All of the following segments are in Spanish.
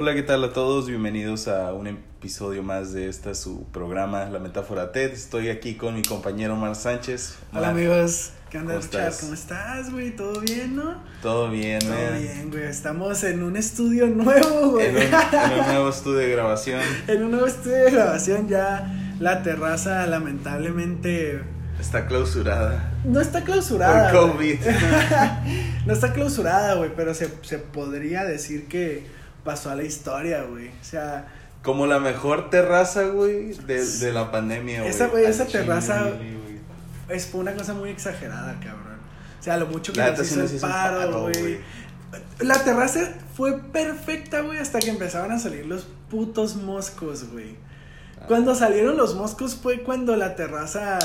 Hola, ¿qué tal a todos? Bienvenidos a un episodio más de esta su programa, La Metáfora TED. Estoy aquí con mi compañero Mar Sánchez. Hola amigos, ¿qué onda ¿cómo estás? ¿Cómo estás, güey? ¿Todo bien, no? Todo bien, Todo man? bien, güey. Estamos en un estudio nuevo, güey. En un, en un nuevo estudio de grabación. En un nuevo estudio de grabación ya la terraza lamentablemente Está clausurada. no está clausurada. Por. COVID. no está clausurada, güey, pero se, se podría decir que pasó a la historia, güey. O sea, Como la mejor terraza, güey, de, de la pandemia, güey. Esa, güey, esa terraza- es fue una cosa muy exagerada, cabrón. O sea, lo mucho que La nos hizo nos hizo paro, güey. La terraza fue perfecta, güey, hasta que empezaban a salir los putos moscos, güey. Ah. Cuando salieron los moscos fue cuando la terraza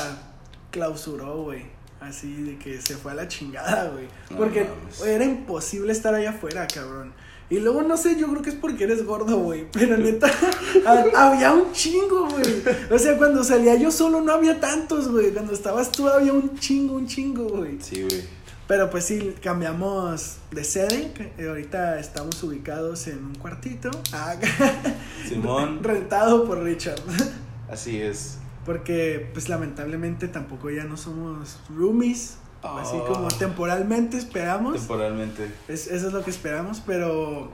clausuró, güey. Así de que se fue a la chingada, güey. No Porque era imposible estar allá afuera, cabrón. Y luego no sé, yo creo que es porque eres gordo, güey. Pero neta, ha- había un chingo, güey. O sea, cuando salía yo solo no había tantos, güey. Cuando estabas tú había un chingo, un chingo, güey. Sí, güey. Pero pues sí, cambiamos de sede. eh, ahorita estamos ubicados en un cuartito. Ah, Simón. Rentado por Richard. Así es. Porque pues lamentablemente tampoco ya no somos roomies. Así Oh. como temporalmente esperamos. Temporalmente. Es- eso es lo que esperamos, pero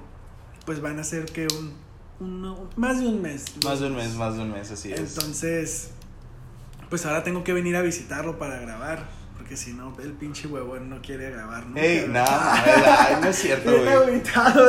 pues van a ser que un, uno- más de un mes. Más de un mes, más de un mes, así es. Entonces, pues ahora tengo que venir a visitarlo para grabar. Porque si no, el pinche huevón no quiere grabar. nunca, Ey, ay, no es cierto, güey.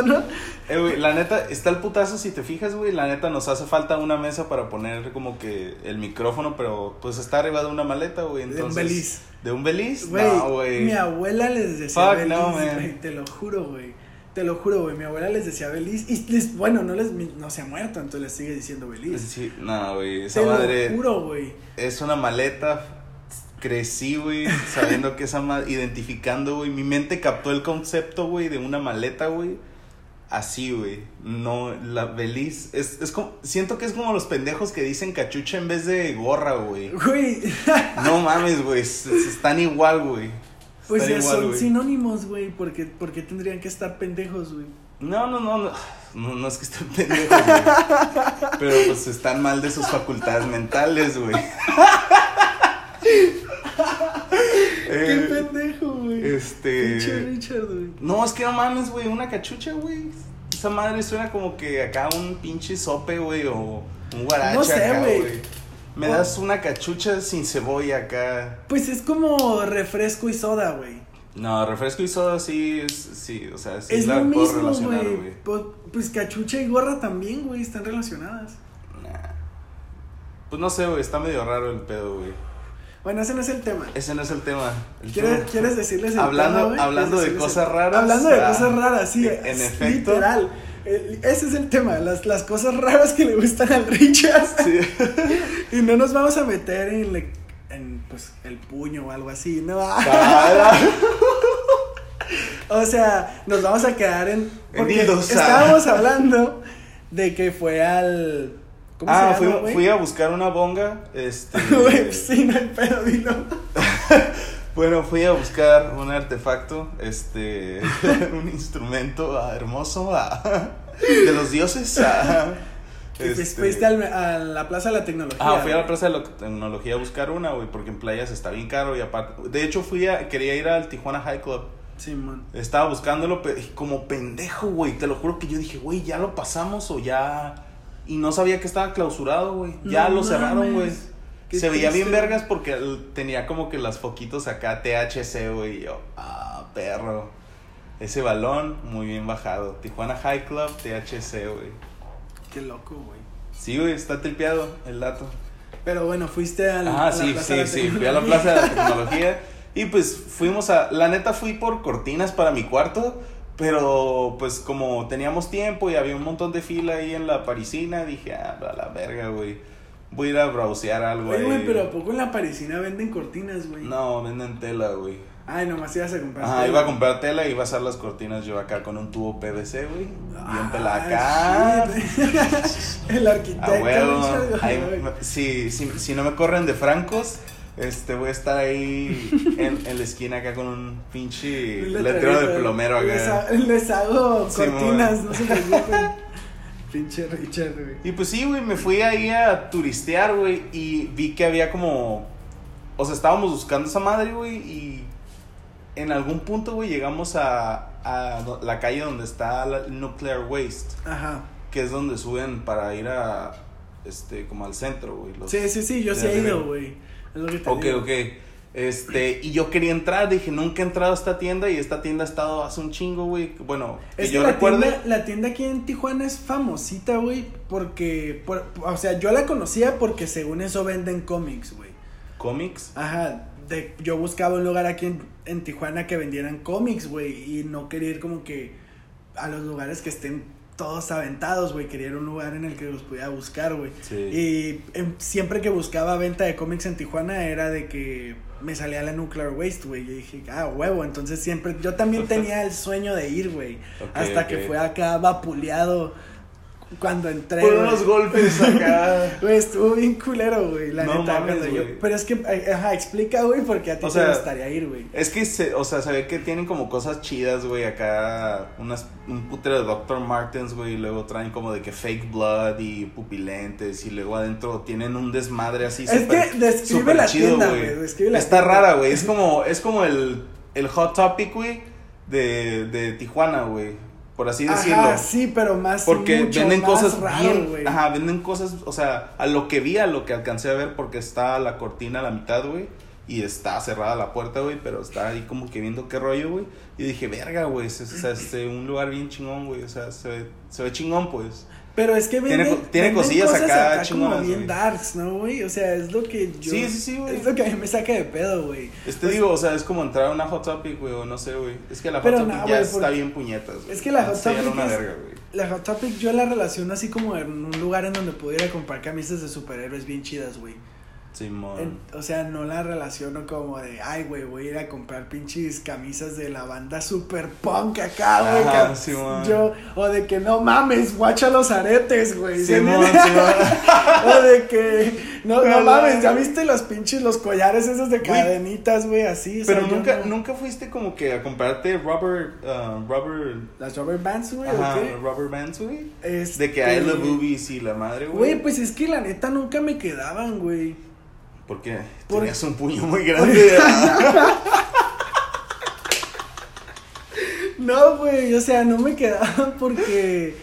¿no? Eh, güey, la neta, está el putazo si te fijas, güey. La neta nos hace falta una mesa para poner como que el micrófono, pero pues está arriba de una maleta, güey. De un beliz. ¿De un beliz? Güey, no, güey. mi abuela les decía Fuck, Beliz, no, güey, te lo juro, güey. Te lo juro, güey. Mi abuela les decía Beliz. Y les, bueno, no les no se ha muerto, entonces les sigue diciendo Beliz. Sí, no, güey. Esa te madre lo juro, güey. es una maleta. Crecí, güey, sabiendo que esa madre, identificando, güey. Mi mente captó el concepto, güey, de una maleta, güey. Así, güey. No, la beliz. Es, es como, siento que es como los pendejos que dicen cachucha en vez de gorra, güey. Güey, No mames, güey. Están igual, güey. pues ya igual, son sinónimos, güey. Porque, porque tendrían que estar pendejos, güey. No, no, no, no. No, no es que estén pendejos, güey. Pero pues están mal de sus facultades mentales, güey. Qué Eh, pendejo, güey. este. Pinche Richard, güey. No, es que no mames, güey. Una cachucha, güey. Esa madre suena como que acá un pinche sope, güey. O un guarache No sé, güey. Me O- das una cachucha sin cebolla acá. Pues es como refresco y soda, güey. No, refresco y soda sí, es, sí, o sea, sí es la lo mismo, güey. Pues, pues cachucha y gorra también, güey, están relacionadas. Nah. Pues no sé, güey, está medio raro el pedo, güey. Bueno, ese no es el tema. Ese no es el tema. El ¿Quieres, tema- ¿Quieres decirles el Hablando- tema, hablando ¿Quieres de cosas el- raras, Hablando de ah, cosas raras, sí. en es efecto. Literal. Ese es el tema, las, las cosas raras que le gustan al Richard. Sí. Y no nos vamos a meter en, le- en pues, el puño o algo así, ¿no? O sea, nos vamos a quedar en. Porque ah. estábamos hablando de que fue al. ¿Cómo Ah, se fui, llama, güey? fui a buscar una bonga, este... Güey, sí, no hay pedo, dilo. Bueno, fui a buscar un artefacto, este, un instrumento ah, hermoso ah, de los dioses. ah, Y pues este, fuiste al- a la Plaza de la Tecnología. Ah, fui a la. Plaza de la Tecnología a buscar una, güey, porque en playas está bien caro y aparte... De hecho, fui a... Quería ir al Tijuana High Club. Simón. Estaba buscándolo pe- como pendejo, güey. Te lo juro que yo dije, güey, ya lo pasamos o ya... Y no sabía que estaba clausurado, güey. Ya No lo cerraron, güey. Se veía bien vergas porque tenía como que las foquitos acá THC, güey. Y yo, ah, perro. Ese balón, muy bien bajado. Tijuana High Club, THC, güey. Qué loco, güey. Sí, güey, está tripeado el dato. Pero bueno, fuiste a la, Ah, a la sí, Plaza de sí, la sí. Fui a la. Plaza de la Tecnología. Y pues fuimos a. La neta fui por cortinas para mi cuarto. Pero pues como teníamos tiempo y había un montón de fila ahí en la parisina, dije, ah, a la verga, güey. Voy a ir a browsear algo Oye, ahí. güey, pero ¿a poco en la parisina venden cortinas, güey? No, venden tela, güey. Ay, nomás ibas a comprar. Ajá, iba a comprar tela y iba a hacer las cortinas yo acá con un tubo PVC, güey. Bien Ah, acá. shit. El arquitecto. A huevo. Richard, Ahí, sí, si, si no me corren de francos, este voy a estar ahí en, en la esquina acá con un pinche letrero de plomero Les, acá. ha- les hago cortinas, no se preocupen. Pinche Richard, güey. Y pues sí, güey, me fui ahí a turistear, güey, y vi que había como... O sea, estábamos buscando esa madre, güey, y en algún punto, güey, llegamos a, a la calle donde está la Nuclear Waste, Ajá. que es donde suben para ir a, este, como al centro, güey. los- Sí, sí, sí, yo sí he ido, güey. Es lo que te Ok, digo. ok. Este, y yo quería entrar, dije, nunca he entrado a esta tienda y esta tienda ha estado hace un chingo, güey. Bueno, Es que yo la recuerdo. tienda, la tienda aquí en Tijuana es famosita, güey, porque, por- o sea, yo la conocía porque según eso venden cómics, güey. Cómics. Ajá, de, yo buscaba un lugar aquí en, en Tijuana que vendieran cómics, güey, y no quería ir como que a los lugares que estén todos aventados, güey, quería ir a un lugar en el que los pudiera buscar, güey. Sí. Y em, siempre que buscaba venta de cómics en Tijuana era de que me salía la Nuclear Waste, güey. Yo dije, ah, huevo. Entonces siempre, yo también tenía el sueño de ir, güey. Ok, hasta que fue acá vapuleado cuando entré. Por unos golpes acá. Güey, estuvo bien culero, güey, la No neta. mames, cuando yo-. Pero es que, ajá, explica, güey, porque a ti O te sea, gustaría ir, güey. Es que, se, o sea, se ve que tienen como cosas chidas, güey, acá, unas, un putero de Dr. Martens, güey, y luego traen como de que fake blood y pupilentes, y luego adentro tienen un desmadre así Es que describe la chido, tienda, güey, Está tienda. rara, güey, es como, es como el, el Hot Topic, güey, de, de Tijuana, güey, por así decirlo. Ajá, sí, pero más. Porque mucho venden más cosas raro, bien. Ajá, venden cosas, o sea, a lo que vi, a lo que alcancé a ver, porque está la cortina a la mitad, güey. Y está cerrada la puerta, güey, pero está ahí como que viendo qué rollo, güey. Y dije, verga, güey, es, es- es, eh, un lugar bien chingón, güey. O sea, se ve, se ve chingón, pues. Pero es que Tiene venden, tiene venden cosillas cosas acá como chingonas, bien güey. darks, ¿no, güey? O sea, es lo que yo... Sí, sí, sí, güey. Es lo que a mí me saca de pedo, güey. Este digo, o sea, es como entrar a una Hot Topic, güey, o no sé, güey. Es que la Hot Pero Topic ya está bien puñetas, güey. Es que la Hot Sí, Topic una es- verga. La Hot Topic yo la relaciono así como en un lugar en donde pudiera comprar camisas de superhéroes bien chidas, güey. Simón. En- O sea, no la relaciono como de, ay, güey, voy a ir a comprar pinches camisas de la banda super punk acá, güey. Simón. yo, o de que no mames, guacha los aretes, güey. o de que, no, no mames, ya viste los pinches, los collares esos de cadenitas, güey, así. o sea, Pero nunca, no- nunca fuiste como que a comprarte rubber, uh, rubber, Las rubber bands, güey, ¿o qué? rubber bands, güey. Este- De que hay los boobies y la madre, güey. Güey, pues es que la neta nunca me quedaban, güey. Porque Por- tenías un puño muy grande. No, güey, o sea, no me quedaban porque.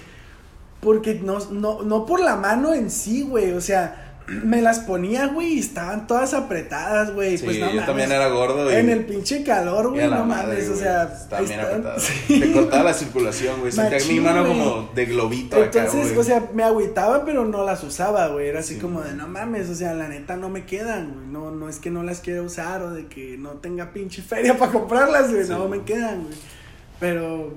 Porque no, no, no por la mano en sí, güey. O sea, me las ponía, güey, y estaban todas apretadas, güey. sí, pues no yo mames. también era gordo. Y, En el pinche calor, güey, no madre, mames, o sea. Estaba ahí bien apretado. Sí. Te cortaba la circulación, güey. Sentía mi mano güey. como de globito acá, Entonces, güey. o sea, me agüitaba, pero no las usaba, güey. Era así Sí. como de, no mames, o sea, la neta no me quedan, güey. No, no es que no las quiera usar o de que no tenga pinche feria para comprarlas, güey. No me quedan, güey. Pero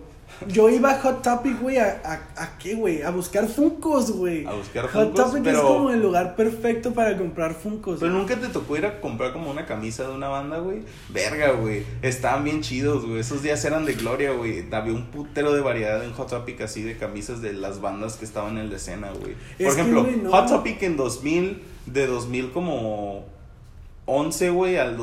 yo iba a Hot Topic, güey, a, a, a qué, güey? A buscar Funcos, güey. A buscar Hot Funkos, Topic pero- es como el lugar perfecto para comprar Funcos. Pero nunca te tocó ir a comprar como una camisa de una banda, güey. Verga, güey. Estaban bien chidos, güey. Esos días eran de gloria, güey. Había un putero de variedad en Hot Topic así de camisas de las bandas que estaban en la escena, güey. Por Es que, ejemplo, no. Hot Topic en 2000, de 2000 como 11, güey, al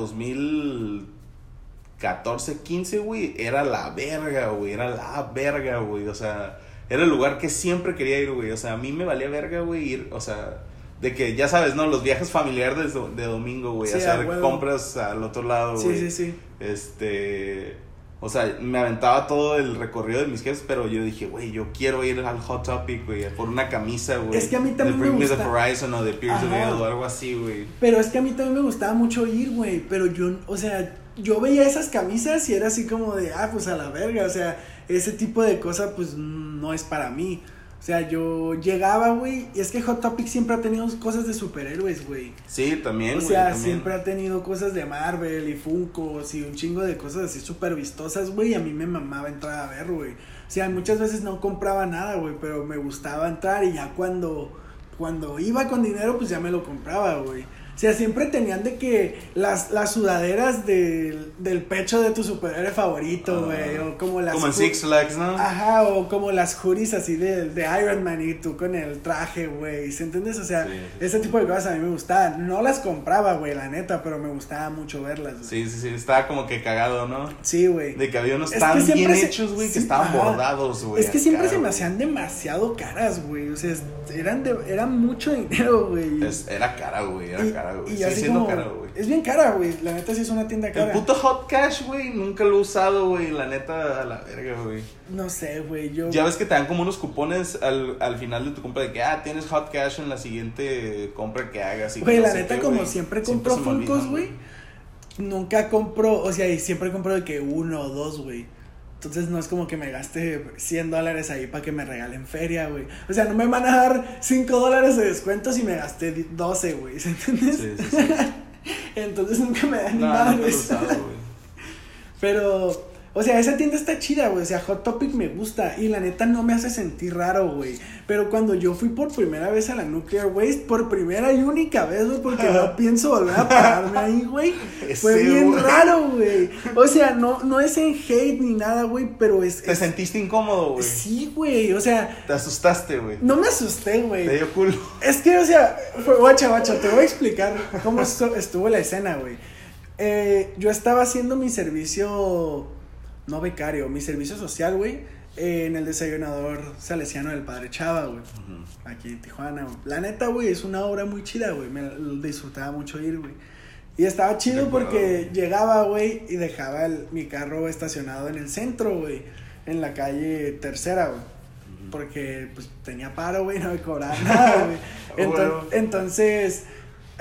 2014, 15, güey, era la verga, güey. Era la verga, güey. O sea, era el lugar que siempre quería ir, güey. O sea, a mí me valía verga, güey, ir, o sea... De que, ya sabes, ¿no? Los viajes familiares de, de domingo, güey. Sí, hacer compras al otro lado, güey. Sí, sí, sí. Este. O sea, me aventaba todo el recorrido de mis jefes, pero yo dije, güey, yo quiero ir al Hot Topic, güey, por una camisa, güey. Es que a mí también de Bring Me gusta. the Horizon o de Pierce o algo así, güey. Pero es que a mí también me gustaba mucho ir, güey. Pero yo, o sea, yo veía esas camisas y era así como de, ah, pues a la verga. O sea, ese tipo de cosa, pues no es para mí. O sea, yo llegaba, güey. Y es que Hot Topic siempre ha tenido cosas de superhéroes, güey. Sí, también, O sea, también. siempre ha tenido cosas de Marvel y Funkos y un chingo de cosas así súper vistosas, güey. Y a mí me mamaba entrar a ver, güey. O sea, muchas veces no compraba nada, güey, pero me gustaba entrar y ya cuando, cuando iba con dinero, pues ya me lo compraba, güey. O sea, siempre tenían de que las, las sudaderas del, del pecho de tu superhéroe favorito, güey. Ah. o como las. Como en Six Flags, ¿no? Ajá, o como las hoodies así de, de Iron Man y tú con el traje, güey. ¿Se entiendes? O sea, Sí, sí, ese tipo de cosas a mí me gustaban. No las compraba, güey, la neta, pero me gustaba mucho verlas, güey. Sí, sí, sí, estaba como que cagado, ¿no? Sí, güey. De que había unos Es tan bien se- hechos, güey, que estaban ajá. bordados, güey. Es que siempre se me güey. hacían demasiado caras, güey. O sea, eran, de, eran mucho dinero, güey. Era cara, güey, era Y- cara, güey. y así siendo como- cara, güey. Es bien cara, güey. La neta sí es una tienda El cara. puto Hot Cash, güey, nunca lo he usado, güey. La neta, a la verga, güey. No sé, güey. Yo. Ya ves que te dan como unos cupones al, al final de tu compra de que, ah, tienes Hot Cash en la siguiente compra que hagas. y Güey, la neta, qué, como siempre compro Funkos, güey. Nunca compro, o sea, y siempre compro de que uno o dos, güey. Entonces no es como que me gaste 100 dólares ahí para que me regalen feria, güey. O sea, no me van a dar 5 dólares de descuento si me gasté 12, güey. ¿Se entiendes? Sí, sí, sí. Entonces nunca me dan No, güey. Pero, o sea, esa tienda está chida, güey. O sea, Hot Topic me gusta. Y la neta no me hace sentir raro, güey. Pero cuando yo fui por primera vez a la Nuclear Waste, por primera y única vez, güey, porque no pienso volver a pararme ahí, güey. Fue bien raro, güey. O sea, no, no es en hate ni nada, güey, pero es. Te es- sentiste incómodo, güey. Sí, güey. O sea, Te asustaste, güey. no me asusté, Te güey. dio culo. Es que, o sea, fue, guacha, guacha, te voy a explicar cómo estu- estuvo la escena, güey. Eh, yo estaba haciendo mi servicio, no becario, mi servicio social, güey, eh, en el desayunador salesiano del Padre Chava, güey, aquí en Tijuana, güey. La neta, güey, es una obra muy chida, güey, me disfrutaba mucho ir, güey. Y estaba chido porque llegaba, güey, y dejaba el- mi carro estacionado en el centro, güey, en la calle tercera, güey. Porque pues tenía paro, güey, no me cobraban nada, güey. Bueno. Entonces,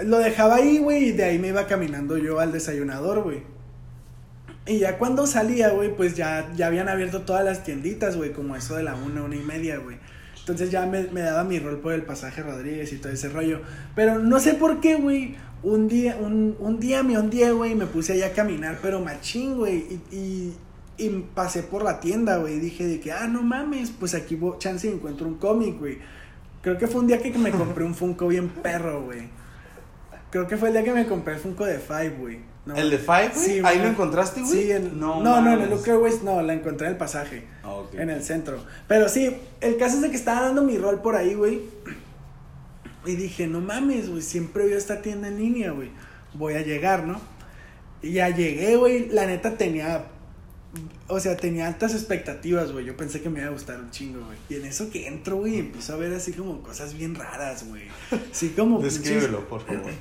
lo dejaba ahí, güey, y de ahí me iba caminando yo al desayunador, güey. Y ya cuando salía, güey, pues ya, ya habían abierto todas las tienditas, güey, como eso de la una, una y media, güey. Entonces ya me, daba mi rol por el pasaje Rodríguez y todo ese rollo. Pero no sé por qué, güey. Un día, un, un día me ondeé, güey, me puse allá a caminar, pero machín, güey. Y, y, y pasé por la tienda, güey. Y dije de que, ah, no mames, pues aquí chance encuentro un cómic, güey. Creo que fue un día que me compré un Funko bien perro, güey. Creo que fue el día que me compré el Funko de Five, güey. No, ¿El de Five, güey? Sí, ¿Ahí güey. lo encontraste, güey? Sí, en, no, No no, en el. Lucre West no, la encontré en el pasaje, Ah, ok. en el centro. Pero sí, el caso es de que estaba dando mi rol por ahí, güey. Y dije, no mames, güey, siempre veo esta tienda en línea, güey. Voy a llegar, ¿no? Y ya llegué, güey. La neta tenía, o sea, tenía altas expectativas, güey. Yo pensé que me iba a gustar un chingo, güey. Y en eso que entro, güey, empiezo a ver así como cosas bien raras, güey. Así como... Descríbelo, por favor.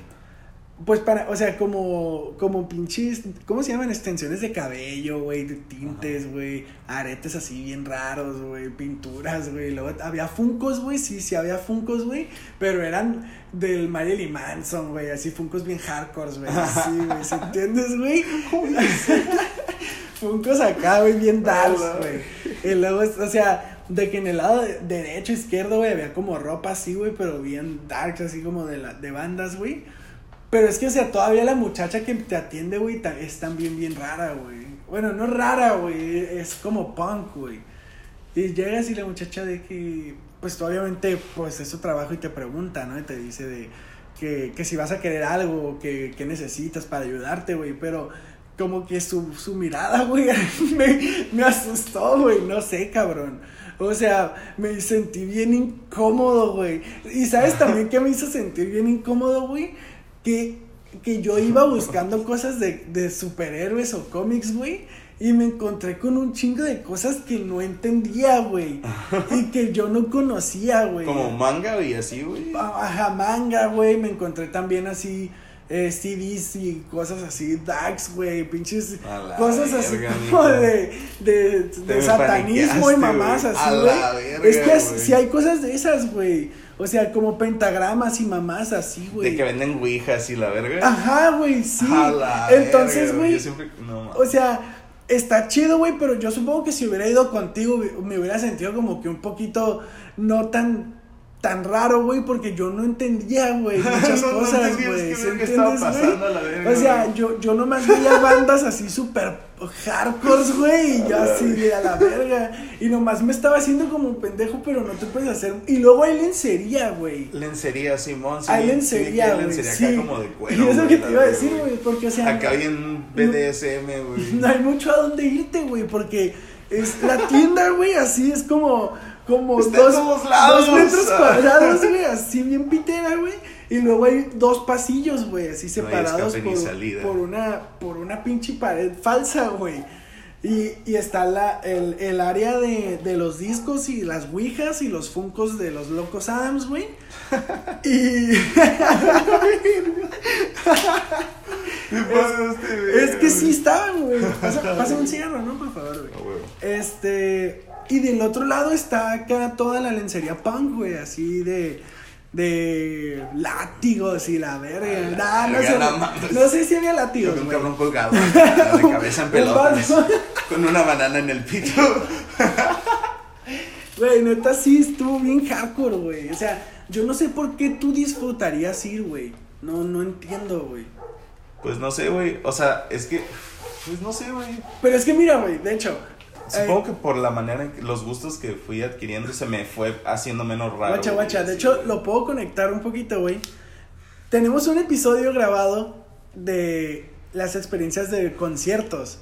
Pues para, o sea, como, como pinches, ¿cómo se llaman? Extensiones de cabello, güey, de tintes, güey, aretes así bien raros, güey, pinturas, güey. Luego había funcos, güey, sí, sí había funcos, güey, pero eran del Marilyn Manson, güey, así funcos bien hardcore, güey, así, güey, ¿se entiendes, güey? funcos acá, güey, bien darks, güey. Y luego, o sea, de que en el lado de- derecho, izquierdo, güey, había como ropa así, güey, pero bien darks, así como de, la, de bandas, güey. Pero es que, o sea, todavía la muchacha que te atiende, güey, es también bien rara, güey. Bueno, no rara, güey, es como punk, güey. Y llegas y la muchacha de que, pues obviamente, pues es su trabajo y te pregunta, ¿no? Y te dice de que, que si vas a querer algo, que, que necesitas para ayudarte, güey. Pero como que su, su mirada, güey, me, me asustó, güey, no sé, cabrón. O sea, me sentí bien incómodo, güey. Y sabes también que me hizo sentir bien incómodo, güey. Que, que yo iba buscando cosas de, de superhéroes o cómics, güey. Y me encontré con un chingo de cosas que no entendía, güey. y que yo no conocía, güey. Como manga y así, güey. Ajá, manga, güey. Me encontré también así eh, CDs y cosas así, DAX, güey. Pinches cosas así verga, como de, de, de satanismo y mamás así, güey. Es que güey. sí hay cosas de esas, güey. O sea, como pentagramas y mamás así, güey. De que venden ouijas y la verga. Ajá, güey, sí. A la Entonces, güey, siempre- no, o sea, está chido, güey, pero yo supongo que si hubiera ido contigo, me hubiera sentido como que un poquito no tan tan raro, güey, porque yo no entendía, güey, muchas No, no cosas, güey. verga, O sea, yo, yo nomás veía bandas así súper hardcore, güey, y yo así de a la verga. Y nomás me estaba haciendo como un pendejo, pero no te puedes hacer. Y luego hay lencería, güey. Lencería, Simón. Sí, Hay lencería, hay güey. lencería Sí. acá como de cuero. y eso güey, que te iba a decir, güey, porque, o sea. Acá bien BDSM, güey. No hay mucho a dónde irte, güey, porque es la tienda, güey, así es como, como Está dos, dos metros cuadrados, güey, así bien pitera, güey. Y luego hay dos pasillos, güey, así separados por, una, por una pinche pared falsa, güey. Y, y está la, el, el área de, de los discos y las ouijas y los funcos de los locos Adams, güey. Y ¿Qué pasa este, es que sí estaban, güey. Pasa, pásame un cigarro, ¿no? Por favor, güey. Este. Y del otro lado está acá toda la lencería punk, güey, así de. De látigos y la verga. Nah, no, sé, no si había látigos, vi un cabrón colgado, de cabeza en pelotas, con una banana en el pito. Güey, neta sí estuvo bien hardcore, güey. O sea, yo no sé por qué tú disfrutarías ir, güey. No, no entiendo, güey. Pues no sé, güey. O sea, es que. Pues no sé, güey. Pero es que mira, güey, de hecho. Supongo eh, que por la manera en que los gustos que fui adquiriendo se me fue haciendo menos raro. Guacha, guacha. De hecho, lo puedo conectar un poquito, güey. Tenemos un episodio grabado de las experiencias de conciertos.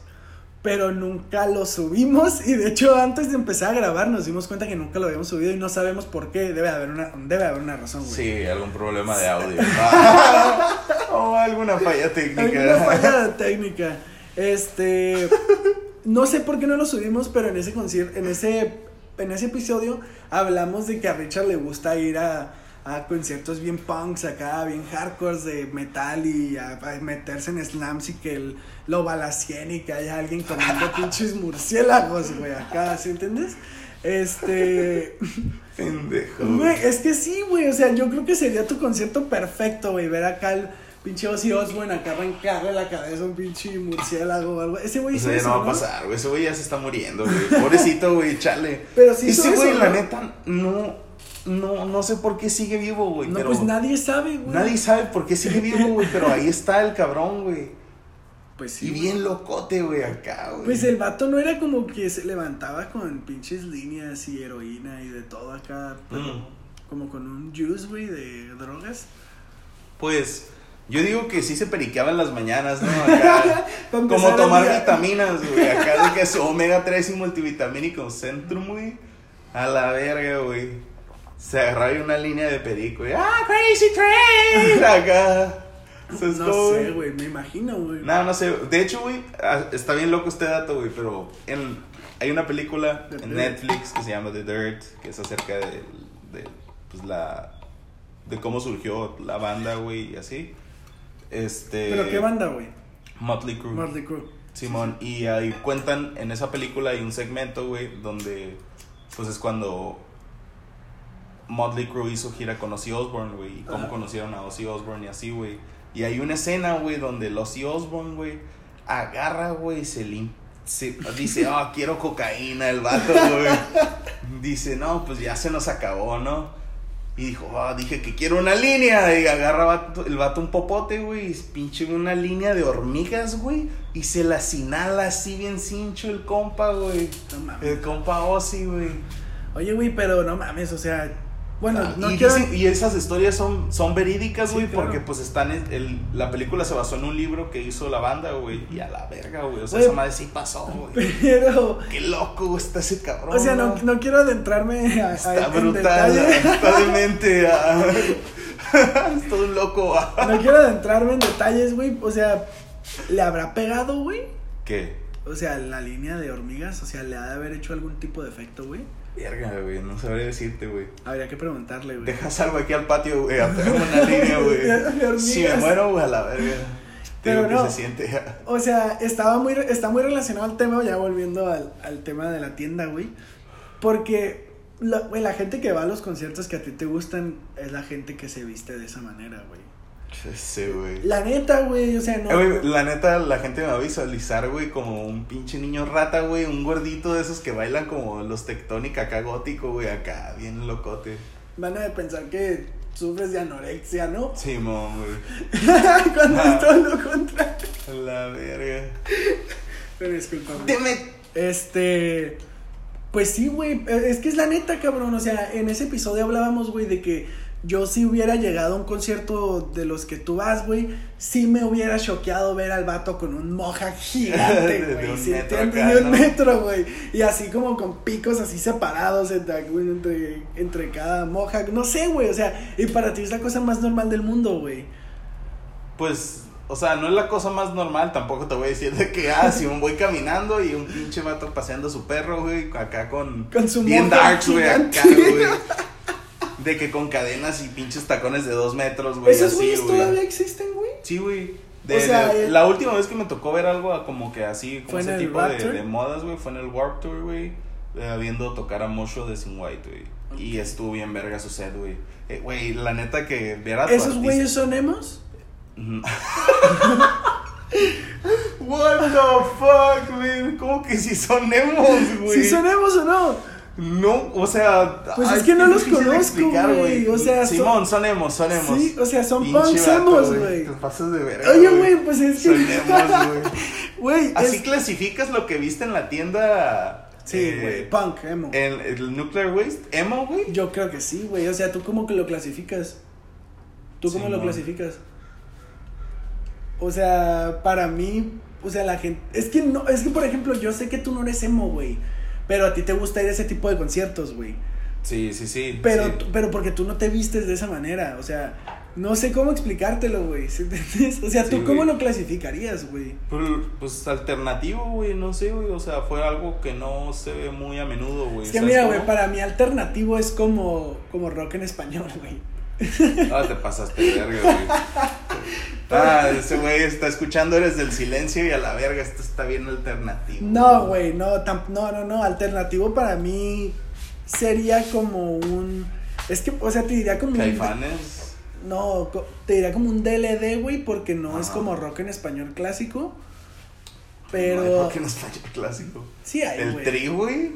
Pero nunca lo subimos. Y de hecho, antes de empezar a grabar, nos dimos cuenta que nunca lo habíamos subido. Y no sabemos por qué. Debe haber una, debe haber una razón, güey. Sí, algún problema de audio. o alguna falla técnica. Alguna falla técnica. Este. No sé por qué no lo subimos, pero en ese concierto, en ese, en ese episodio hablamos de que a Richard le gusta ir a, a conciertos bien punks acá, bien hardcore de metal y a, a meterse en slams y que el, lo balacien y que haya alguien comiendo pinches murciélagos, güey, acá, ¿sí entiendes? Este. Pendejo. Güey, es que sí, güey. O sea, yo creo que sería tu concierto perfecto, güey. Ver acá el pinche Ozzy Osbourne acá arrancarle la cabeza a un pinche murciélago o algo. Ese güey hizo eso, no va a pasar, güey. Ese güey ya se está muriendo, güey. Pobrecito, güey, chale. Pero sí Ese güey, la neta, no, no, no sé por qué sigue vivo, güey. No, pero pues nadie sabe, güey. nadie sabe por qué sigue vivo, güey. Pero ahí está el cabrón, güey. Pues sí. Y bien locote, güey, acá, güey. Pues el vato no era como que se levantaba con pinches líneas y heroína y de todo acá, pero Mm. como con un juice, güey, de drogas. Pues yo digo que sí se periqueaba en las mañanas, ¿no? Acá, como tomar vitaminas, güey. Acá de que su omega 3 y multivitamínico Centrum, güey. A la verga, güey. Se agarraba una línea de perico, güey. ¡Ah, crazy train! Acá. Se No sé, güey, me imagino, güey. No, no sé. De hecho, güey, ah, está bien loco este dato, güey, pero en, hay una película The en Dirt. Netflix que se llama The Dirt, que es acerca de, de pues, la de cómo surgió la banda, güey, y así. Este ¿Pero qué banda, güey? Motley Crue. Motley Crue. Simón, y ahí cuentan en esa película hay un segmento, güey, donde pues es cuando Motley Crue hizo gira con Ozzy Osbourne, güey, y cómo Ajá. conocieron a Ozzy Osbourne y así, güey. Y hay una escena, güey, donde el Ozzy Osbourne, güey, agarra, güey, se lim se- dice, ah, quiero cocaína el vato, güey. Dice, no, pues ya se nos acabó, ¿no? Y dijo, ah, dije que quiero una línea. Y agarra vato- el vato un popote, güey. Y pinche una línea de hormigas, güey. Y se las inhala así bien cincho el compa, güey. No mames. El compa Ozzy, güey. Oye, güey, pero no mames, o sea. Bueno, Ah, no y, quiero. dicen- y esas historias son, son verídicas, Sí, güey, claro. porque pues están en el, la película se basó en un libro que hizo la banda, güey, y a la verga, güey, o sea, Güey. esa madre sí pasó, güey. Pero. Qué loco está ese cabrón. O sea, no, no quiero adentrarme a, Está brutal, ah. es todo un loco. ah. No quiero adentrarme en detalles, güey. O sea, ¿le habrá pegado, güey? ¿Qué? O sea, la línea de hormigas, o sea, ¿le ha de haber hecho algún tipo de efecto, güey? Verga, güey, no sabría decirte, güey. Habría que preguntarle, güey. Deja salgo aquí al patio, güey, a pegarme una línea, güey. Si me muero, güey, a la verga. Te Pero digo que no. se siente. O sea, estaba muy, está muy relacionado al tema, ya volviendo al, al tema de la tienda, güey. Porque, la, güey, la gente que va a los conciertos que a ti te gustan es la gente que se viste de esa manera, güey. Sí, güey. La neta, güey, o sea, no. Eh, güey, la neta, la gente me va a visualizar, güey, como un pinche niño rata, güey, un gordito de esos que bailan como los tectónica acá gótico, güey, acá, bien locote. van a pensar que sufres de anorexia, ¿no? Sí, mom, güey. Cuando Ah. es todo lo contrario. La verga. Pero discúlpame. Deme. Este. Pues sí, güey. eh, Es que es la neta, cabrón. O sea, en ese episodio hablábamos, güey, de que yo si hubiera llegado a un concierto de los que tú vas, güey, sí me hubiera choqueado ver al vato con un moja gigante, De güey. un sí, metro de un ¿no? metro, güey. Y así como con picos así separados entre, entre, entre cada moja. No sé, güey. O sea, y para ti es la cosa más normal del mundo, güey. Pues, o sea, no es la cosa más normal. Tampoco te voy a decir de que, ah, si me voy caminando y un pinche vato paseando a su perro, güey, acá con. Con su Bien darks, güey, acá, güey. De que con cadenas y pinches tacones de dos metros, güey. ¿Esos güeyes güey. todavía existen, güey? Sí, güey. De- O sea, de- el- la última vez que me tocó ver algo como que así, como ¿Fue en ese tipo de, de modas, güey, fue en el Warp Tour, güey, eh, viendo tocar a Mosho de Sin White, güey. Y estuvo bien verga su set, güey. Eh, Güey, la neta que ver a ¿Esos güeyes son emos? What the fuck, man? ¿Cómo que si son emos, güey? ¿Sí son emos o no? No, o sea. Pues ay, es que no los conozco, güey, o sea, son- Simón, son emos, son emos. Sí, o sea, son punks emos, güey. Te pasas de verga. Oye, güey, pues es que. Son emos, güey. Así es- clasificas lo que viste en la tienda. Sí, eh, güey, punk, emo. El, el Nuclear Waste, emo, güey. Yo creo que sí, güey. O sea, ¿tú cómo que lo clasificas? ¿Tú cómo Sí, lo clasificas? O sea, para mí, o sea, la gente. Es que no, es que por ejemplo, yo sé que tú no eres emo, güey. Pero a ti te gusta ir a ese tipo de conciertos, güey. Sí, sí, sí. Pero, sí. pero porque tú no te vistes de esa manera. O sea, no sé cómo explicártelo, güey. ¿sí entiendes? O sea, ¿tú Sí, cómo lo clasificarías, güey? Pues, alternativo, güey, no sé, güey. O sea, fue algo que no se ve muy a menudo, güey. Es que ¿sabes mira, güey, para mí alternativo es como, como rock en español, güey. Ah, te pasaste de verga, güey. Ah, ese güey está escuchando Eres del Silencio y a la verga, esto está bien alternativo. No, güey, no, no, no, no, alternativo para mí sería como un... Es que, o sea, te diría como un... No, te diría como un DLD, güey, porque no es como rock en español clásico. No, Pero... ¿por qué no está clásico? Sí hay, El güey. tri, güey.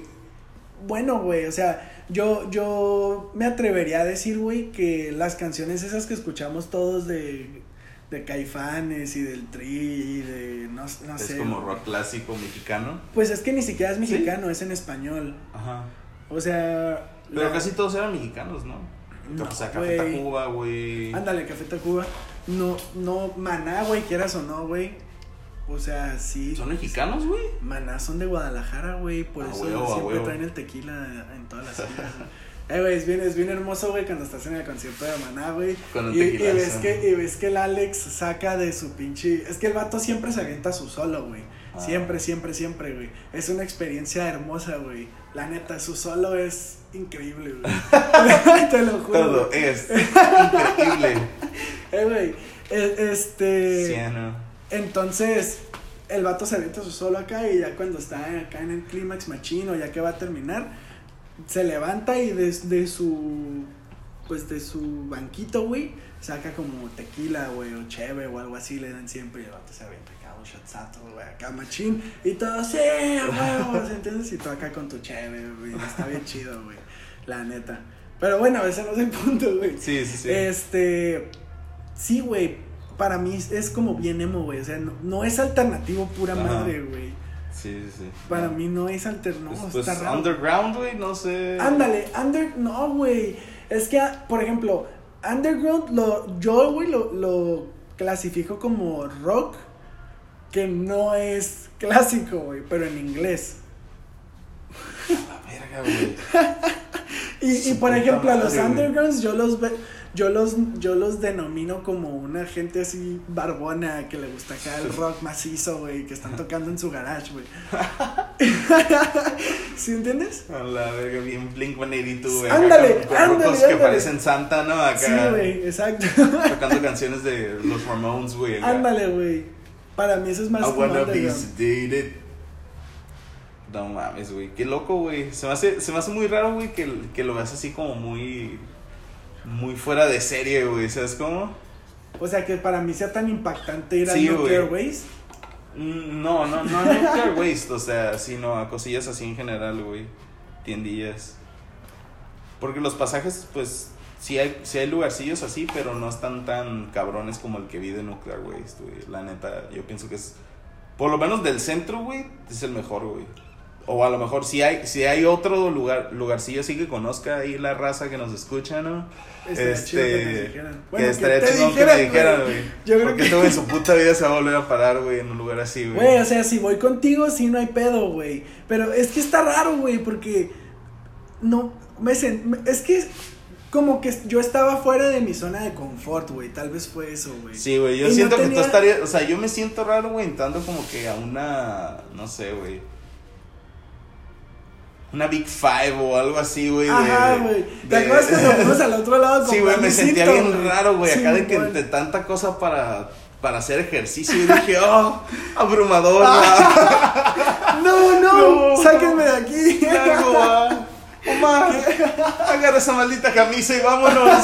Bueno, güey, o sea, yo, yo me atrevería a decir, güey, que las canciones esas que escuchamos todos de, de Caifanes y del Tri y de, no, no Es sé. como güey. rock clásico mexicano. Pues es que ni siquiera es ¿Sí? mexicano, es en español. Ajá. O sea... Pero la- casi todos eran mexicanos, ¿no? No, o sea, Café. Tacuba, güey. Ándale, Café Tacuba. No, no, Maná, güey, quieras o no, güey. O sea, sí. ¿Son mexicanos, güey? Maná son de Guadalajara, güey. Por eso siempre traen el tequila en todas las güey. Eh, güey, es bien, es bien hermoso, güey, cuando estás en el concierto de Maná, güey. Y, y ves que, y ves que el Alex saca de su pinche. Es que el vato siempre se avienta su solo, güey. Ah. Siempre, siempre, siempre, güey. Es una experiencia hermosa, güey. La neta, su solo es increíble, güey. Te lo juro. Todo es increíble. Eh, güey. e- Este. Ciano. Entonces, el vato se avienta su solo acá y ya cuando está acá en el clímax machino, ya que va a terminar, se levanta y desde su. Pues de su banquito, güey, saca como tequila, güey, o cheve o algo así, le dan siempre y el vato se avienta acá un shotzato, güey, acá machín, y todo, sí, huevos, ¿entiendes? Y tú acá con tu cheve, güey, está bien chido, güey, la neta. Pero bueno, ese no es el punto, güey. Sí, sí, sí. Este. Sí, güey. Para mí es como bien emo, güey. O sea, no, no es alternativo pura Ajá. madre, güey. Sí, sí, sí. Para mí no es alternativo. Pues, pues, está raro. underground, güey, no sé. Ándale, under. No, güey. Es que, por ejemplo, underground, lo, yo, güey, lo, lo clasifico como rock que no es clásico, güey, pero en inglés. La verga, güey. Y, y por ejemplo, a los undergrounds yo los ve, yo los yo los denomino como una gente así barbona que le gusta acá el rock macizo, güey, que están tocando en su garage, güey. ¿Sí entiendes? A la verga, bien Blink 182, güey. Ándale, con- ándale, rucos que ándale. parecen Santa, ¿no? Acá. Sí, güey, exacto. Tocando canciones de los Ramones, güey. Ándale, güey. Para mí eso es más I wanna be sedated. No mames, güey. Qué loco, güey. Se me hace, se me hace muy raro, güey, que, que lo veas así como muy. Muy fuera de serie, güey. ¿Sabes cómo? O sea, que para mí sea tan impactante ir Sí, a Nuclear güey. Waste. Mm, No, no, no, no nuclear waste, o sea, sino a cosillas así en general, güey. Tiendillas. Porque los pasajes, pues, sí hay, sí hay lugarcillos así, pero no están tan cabrones como el que vi de Nuclear Waste, güey. La neta, yo pienso que es, por lo menos del centro, güey, es el mejor, güey. O a lo mejor si hay, si hay otro lugar, lugarcillo así que conozca ahí la raza que nos escucha, ¿no? Estaría este, chido que nos dijeran. que Bueno, que estaría chingón que me dijeran, güey. Yo creo Porque que- todo en su puta vida se va a volver a parar, güey, en un lugar así, güey. Güey, o sea, si voy contigo, sí no hay pedo, güey. Pero es que está raro, güey, porque no me sen- es que como que yo estaba fuera de mi zona de confort, güey. Tal vez fue eso, güey. Sí, güey, yo Y no siento que tú estarías, o sea, yo me siento raro, güey, entrando como que a una, no sé, güey. Una Big Five o algo así, güey. de- Ajá, güey. ¿Te de- acuerdas cuando fuimos al otro lado? Sí, güey, me sentía bien raro, güey, acá de que entre tanta cosa para, para hacer ejercicio. Y dije, oh, abrumador, Ah. No, no, No. sáquenme de aquí. Omar, agarra esa maldita camisa y vámonos.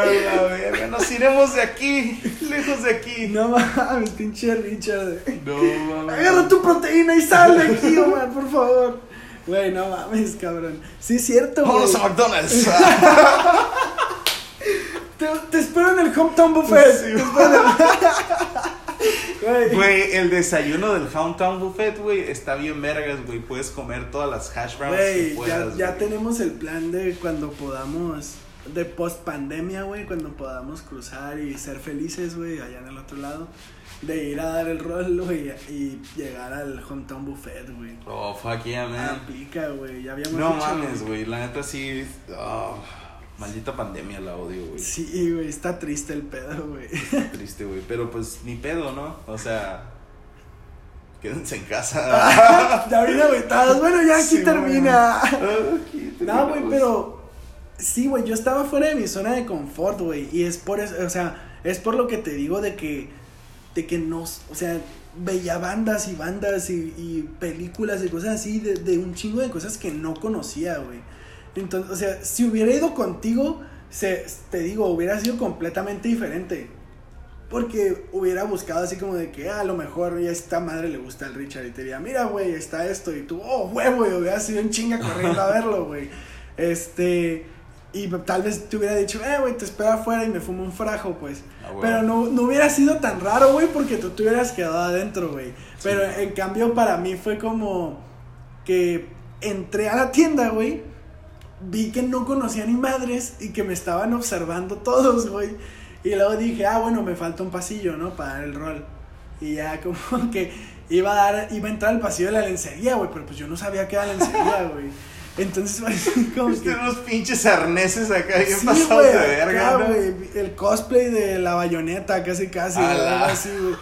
Ay, la verga, nos iremos de aquí, lejos de aquí. No mames, pinche Richard. No, mames. Agarra tu proteína y sal de aquí, Omar, por favor. Güey, no mames, cabrón. Sí, es cierto, güey. Vámonos a McDonald's. Te, te espero en el Hometown Buffet. Sí, Te espero en el- Güey. El desayuno del Hometown Buffet, güey, está bien vergas, güey. Puedes comer todas las hash browns que Güey, ya, ya güey. tenemos el plan de cuando podamos, de post pandemia, güey, cuando podamos cruzar y ser felices, güey, allá en el otro lado, de ir a dar el rol, güey, y llegar al hometown buffet, güey. Oh, fuck yeah, man. Aplica, güey, ya habíamos No dicho, mames, güey. La neta sí. oh, maldita pandemia la odio, güey. Sí, güey, está triste el pedo, güey. Está triste, güey. Pero pues ni pedo, ¿no? O sea. Quédense en casa. ya bien agüitados, bueno, ya aquí Sí, termina. Aquí No, güey, pero sí, güey, yo estaba fuera de mi zona de confort, güey, y es por eso, o sea, es por lo que te digo de que, de que no, o sea, veía bandas y bandas y, películas y cosas así, de, un chingo de cosas que no conocía, güey. Entonces, o sea, si hubiera ido contigo, se, te digo, hubiera sido completamente diferente. Porque hubiera buscado así como de que ah, a lo mejor ya esta madre le gusta al Richard y te diría, mira, güey, está esto. Y tú, oh, huevo, y hubiera sido en chinga corriendo a verlo, güey. Este, y tal vez te hubiera dicho, eh, güey, te espero afuera y me fumo un frajo, pues. Ah. Pero no, no hubiera sido tan raro, güey, porque tú te hubieras quedado adentro, güey. Pero en cambio para mí fue como que entré a la tienda, güey, vi que no conocía ni madres y que me estaban observando todos, güey. Y luego dije, ah, bueno, me falta un pasillo, ¿no? Para dar el rol. Y ya como que iba a dar, iba a entrar al pasillo de la lencería, güey, pero pues yo no sabía que era lencería, güey. Entonces, como Viste que... unos pinches arneses acá bien Sí, pasados de verga, acá, ¿no? güey, el cosplay de la bayoneta, casi, casi, güey, Ala. algo así, güey.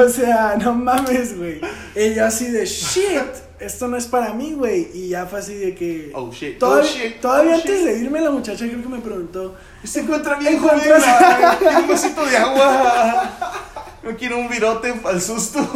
O sea, no mames, güey. Y yo así de, shit, esto no es para mí, güey. Y ya fue así de que... Oh shit. Todavía, oh shit. todavía oh, antes shit. de irme, la muchacha creo que me preguntó, Se encuentra bien joven. Encuentras- un vasito de agua. No quiero un virote el susto.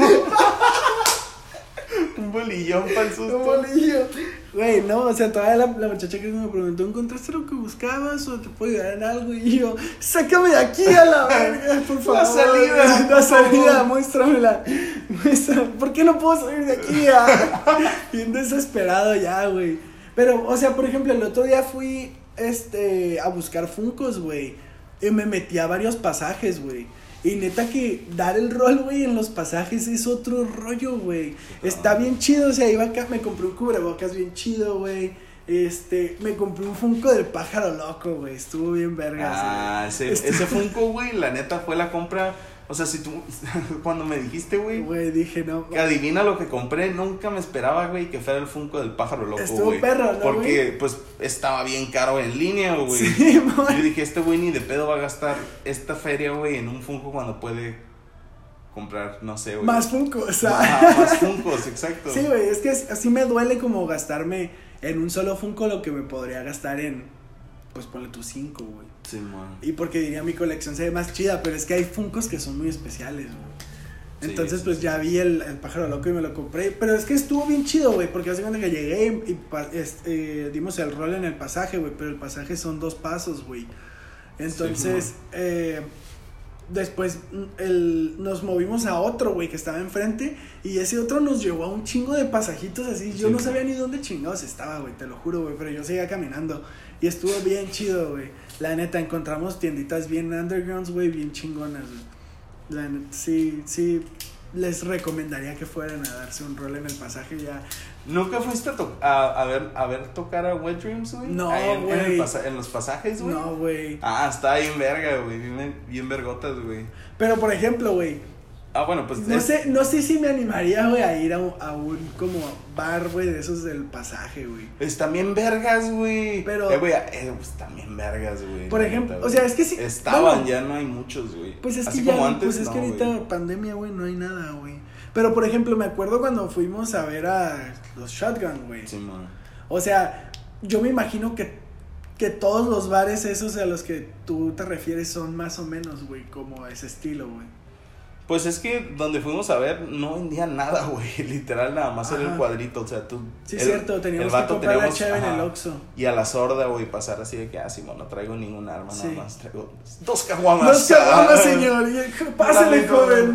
un bolillón para el susto. Un bolillo. Güey, no, o sea, todavía la, la muchacha que me preguntó, ¿encontraste lo que buscabas o te puedo ayudar en algo? Y yo, sácame de aquí a la verga, por favor. La salida, La salida, muéstramela. Muéstrame, ¿Por qué no puedo salir de aquí? Ah? Bien desesperado ya, güey. Pero, o sea, por ejemplo, el otro día fui este, a buscar Funcos, güey. Y me metí a varios pasajes, güey. Y neta que dar el rol, güey, en los pasajes es otro rollo, güey. Está bien chido, o sea, iba acá, me compré un cubrebocas bien chido, güey. Este, me compré un Funko del pájaro loco, güey. Estuvo bien vergas, Ah, ese, ese Funko, güey, la neta fue la compra. O sea, si tú, cuando me dijiste, güey, Güey, dije, no. que adivina lo que compré, nunca me esperaba, güey, que fuera el Funko del pájaro loco, güey. perro, ¿no, Porque, pues, estaba bien caro en línea, güey. Sí, man. Yo dije, este güey ni de pedo va a gastar esta feria, güey, en un Funko cuando puede comprar, no sé, güey. Más Funko, o sea. Más Funkos, exacto. Sí, güey, es que así me duele como gastarme en un solo Funko lo que me podría gastar en, pues ponle tus cinco, güey. Sí, man. Y porque diría mi colección se ve más chida, pero es que hay Funkos que son muy especiales, güey. Entonces, sí, pues sí. ya vi el, el pájaro loco y me lo compré. Pero es que estuvo bien chido, güey, porque hace cuenta que llegué y, eh, dimos el rol en el pasaje, güey, pero el pasaje son dos pasos, güey. Entonces, Sí, eh, después mm, el, nos movimos a otro, güey, que estaba enfrente. Y ese otro nos llevó a un chingo de pasajitos así. Yo no sabía ni dónde chingados estaba, güey, te lo juro, güey. Pero yo seguía caminando. Y estuvo bien chido, güey. La neta, encontramos tienditas bien undergrounds, güey, bien chingonas, güey. La neta, sí, sí. Les recomendaría que fueran a darse un rol en el pasaje ya. ¿Nunca fuiste a, to- a, a ver, a ver tocar a Wet Dreams, güey? No, en, en, pasa- en los pasajes, güey. No, güey. Ah, está bien verga, güey. Bien, bien vergotas, güey. Pero por ejemplo, güey, Ah, bueno, pues. no es- sé, no sé si me animaría, güey, a ir a un, a un como bar, güey, de esos del pasaje, güey. Están bien vergas, güey. Pero- Eh, güey, eh, pues, bien vergas, güey. Por ejemplo, neta, o sea, es que sí. Estaban, bueno, ya no hay muchos, güey. Pues es Así que ya, como antes, pues es que ahorita pandemia, güey, no hay nada, güey. Pero por ejemplo, me acuerdo cuando fuimos a ver a los Shotgun, güey. Sí, man. O sea, yo me imagino que, que todos los bares esos a los que tú te refieres son más o menos, güey, como ese estilo, güey. Pues es que donde fuimos a ver no vendían nada, güey. Literal, nada más era el cuadrito. O sea, tú. Sí, el- cierto, teníamos el que vato comprar la teníamos- chave en el. Oxxo. Y a la sorda, güey, pasar así de que, ah, Simón, no traigo ningún arma, Sí. nada más. Traigo dos caguamas. Haga, Ah, señor. y- Pásale, joven.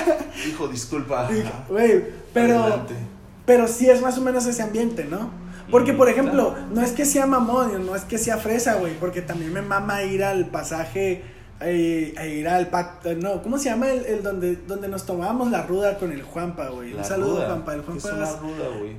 Hijo, disculpa. Güey, pero, Adelante. pero sí es más o menos ese ambiente, ¿no? Porque, Mm, por ejemplo, no es que sea mamón, no es que sea fresa, güey, porque también me mama ir al pasaje, eh, a ir al pacto, no, ¿cómo se llama el, el donde, donde nos tomábamos la ruda con el Juanpa, güey? La Un saludo, ruda. Juanpa. El ¿Qué Juanpa es una ruda, güey.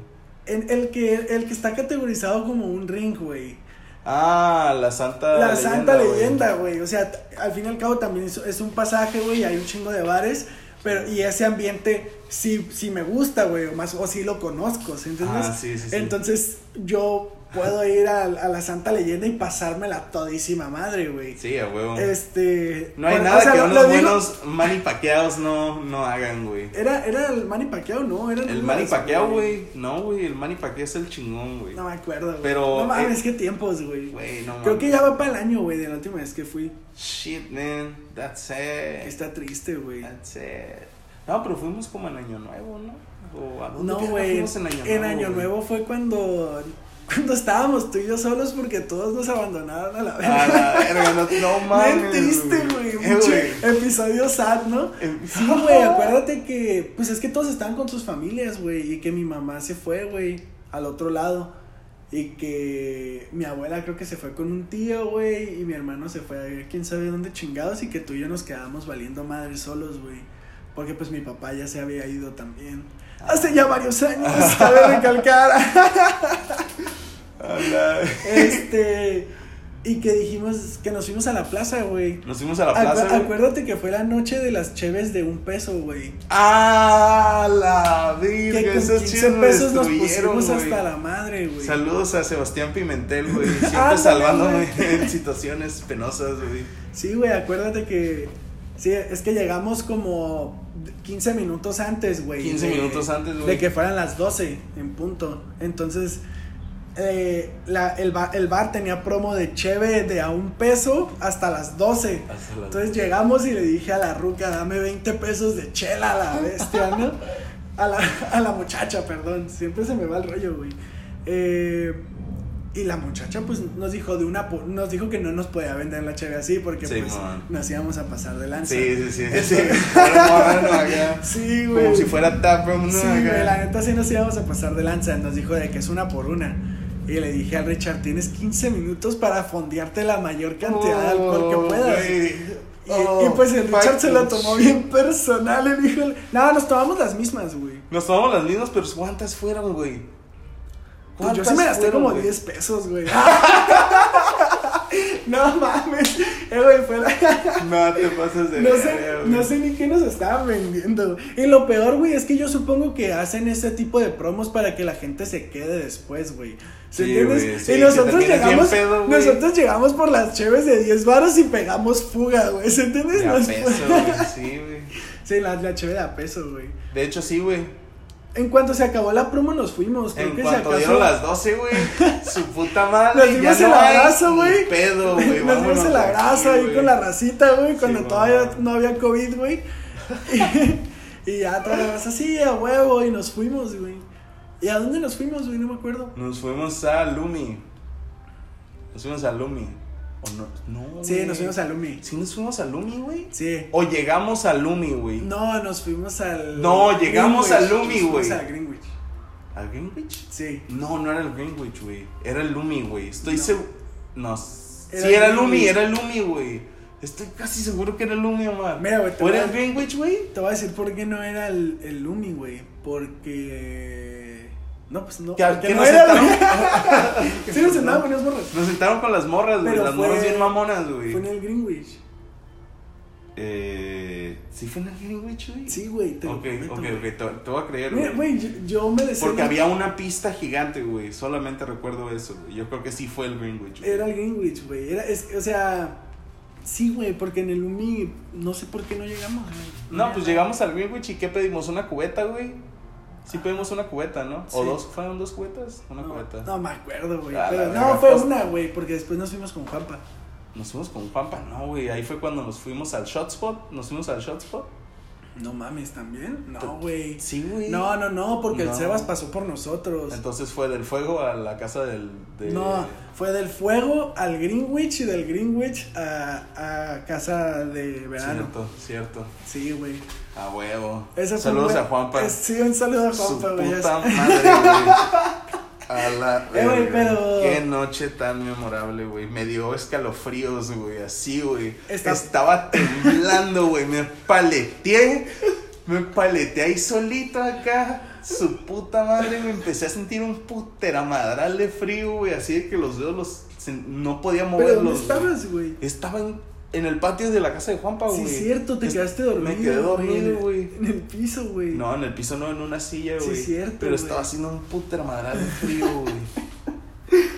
en- el, que, el que está categorizado como un ring, güey. Ah, la santa La santa güey. leyenda, güey. O sea, al fin y al cabo también es, es un pasaje, güey. Hay un chingo de bares. Pero, y ese ambiente sí, sí me gusta, güey. O más, o sí lo conozco, ¿sí entiendes? Ah, sí, sí, sí. Entonces, yo puedo ir a, a la Santa Leyenda y pasármela todísima madre, güey. Sí, a huevo. Este. No hay bueno, nada o sea, que unos digo- buenos Manny Pacquiaos no, no hagan, güey. Era, era el Manny Pacquiao, ¿no? Era El Manny Pacquiao, güey. No, güey, el Manny Pacquiao es el chingón, güey. No me acuerdo, güey. Pero, No mames, eh, qué tiempos, güey. Güey, no Creo que ya va para el año, güey, de la última vez que fui. Shit, man. That's Que it. está triste, güey. That's it. No, pero fuimos como en Año Nuevo, ¿no? ¿O a dónde No, güey. en Año Nuevo? En Año güey? Nuevo fue cuando. Cuando estábamos tú y yo solos porque todos nos abandonaron a la A verga. la verga, no, no mames. Bien triste, güey. Eh, Mucho güey. episodio sad, ¿no? Eh, Sí, güey, acuérdate que. Pues es que todos estaban con sus familias, güey. Y que mi mamá se fue, güey, al otro lado. Y que mi abuela creo que se fue con un tío, güey. Y mi hermano se fue a quién sabe dónde chingados. Y que tú y yo nos quedamos valiendo madre solos, güey. Porque pues mi papá ya se había ido también. Hace ya varios años, cabe recalcar. Este. Y que dijimos que nos fuimos a la plaza, güey. Nos fuimos a la Acu- plaza, güey. acuérdate que fue la noche de las cheves de un peso, güey. ¡Ah, la Que virga! con Esos 15 chidos me pesos nos pusimos hasta la madre, güey. Saludos a Sebastián Pimentel, güey. Siempre Ándale, salvándome en situaciones penosas, güey. Sí, güey, acuérdate que. Sí, es que llegamos como 15 minutos antes, güey. 15 de- minutos antes, güey. De que fueran las 12 en punto. Entonces, eh, la, el, bar, el bar tenía promo de cheve de a un peso hasta las 12. Hasta las- Entonces llegamos y le dije a la ruca, dame 20 pesos de chela a la bestia, ¿no? A la, a la muchacha, perdón. Siempre se me va el rollo, güey. Eh, y la muchacha, pues, nos dijo de una nos dijo que no nos podía vender la cheve así porque Sí, pues man. nos íbamos a pasar de lanza. Sí, sí, sí. Sí. Fuera morrano acá. Sí, güey. Como si fuera taproom, ¿no? Sí, güey, la neta sí nos íbamos a pasar de lanza. Nos dijo de que es una por una. Y le dije al Richard, tienes 15 minutos para fondearte la mayor cantidad de alcohol que Oh, puedas. Y, Oh, y pues el Richard se lo tomó bien personal. Le dijo, nada, nos tomamos las mismas, güey. Nos tomamos las mismas, pero ¿cuántas fueron, güey? Pues yo sí me gasté como güey? 10 pesos, güey. no mames. Eh, güey, fue la- No te pasas de No sé, no sé ni qué nos estaban vendiendo. Y lo peor, güey, es que yo supongo que hacen ese tipo de promos para que la gente se quede después, güey. ¿Se Sí, entiendes? güey, sí, y nosotros llegamos, pedo, nosotros llegamos por las cheves de 10 varos y pegamos fuga, güey. ¿Se entiendes? De a peso, güey. Sí, güey. sí, la, la cheve de a peso, güey. De hecho, sí, güey. En cuanto se acabó la promo nos fuimos. Creo En que cuanto acaso... dieron las 12, güey, su puta madre. Nos dimos el abrazo, güey. Pedo, güey. Nos dimos el abrazo ahí con la racita, güey, cuando Sí, todavía mamá. no había COVID, güey. Y, y ya toda la raza así, a huevo, y nos fuimos, güey. ¿Y a dónde nos fuimos, güey? No me acuerdo. Nos fuimos a Lumi. Nos fuimos a Lumi. ¿O no? No. Sí, nos fuimos a Lumi. ¿Sí nos fuimos a Lumi, güey? Sí. O llegamos a Lumi, güey. No, nos fuimos al. No, llegamos Greenwich. a Lumi, Nos fuimos güey. a Greenwich. ¿Al Greenwich? Sí. No, no era el Greenwich, güey. Era el Lumi, güey. Estoy No. seguro. No. sí, era el Lumi, era el Lumi, güey. Estoy casi seguro que era el Lumi, Omar. Mira, güey, te ¿O era el Greenwich, güey? Te voy a decir por qué no era el, el Lumi, güey. Porque. No, pues no. Que, porque que no nos era, sentaron. Sí, nos sentamos con unas morras. Nos sentaron con las morras, güey. Las fue- morras bien mamonas, güey. Fue en el Greenwich. Eh, ¿Sí fue en el Greenwich, güey? Sí, güey. Te Ok, prometo, ok. Te, te voy a creer, güey. güey, yo, yo me decía. Porque había una pista gigante, güey. Solamente recuerdo eso, güey. Yo creo que sí fue el Greenwich. güey. Era el Greenwich, güey. Era, es, o sea. Sí, güey, porque en el Lumi. No sé por qué no llegamos, güey. No, pues llegamos al Greenwich y ¿qué pedimos? ¿Una cubeta, güey? Sí pedimos una cubeta, ¿no? ¿O dos? ¿Fueron dos cubetas? Una No, cubeta. no me acuerdo, güey. Ah, pero no, fue pues. una, güey, porque después nos fuimos con Juanpa. Nos fuimos con Juanpa, no, güey. Ahí fue cuando nos fuimos al Shotspot. Nos fuimos al Shotspot. No mames, ¿también? No, güey. Sí, güey. No, no, no, porque No. el Sebas pasó por nosotros. Entonces fue del fuego a la casa del. De... No, fue del fuego al Greenwich y del Greenwich a, a casa de verano. Cierto, cierto. Sí, güey. A huevo. Fue Saludos un a Juanpa. Eh, Sí, un saludo a Juanpa, güey. puta madre, güey. A la Eh, güey, verga. pero- Qué noche tan memorable, güey. Me dio escalofríos, güey. Así, güey. Está- Estaba temblando, güey. Me paleteé. Me paleteé ahí solito acá. Su puta madre. Me empecé a sentir un puteramadral de frío, güey. Así de que los dedos los. No podía Pero moverlos. ¿dónde estabas, güey? Estaba en, en el patio de la casa de Juanpa, Sí, güey. es cierto, te Es- quedaste dormido. Me quedé dormido, güey. En el piso, güey. No, en el piso no, en una silla, Sí, güey. cierto, Pero estaba haciendo un puta madral de frío, güey.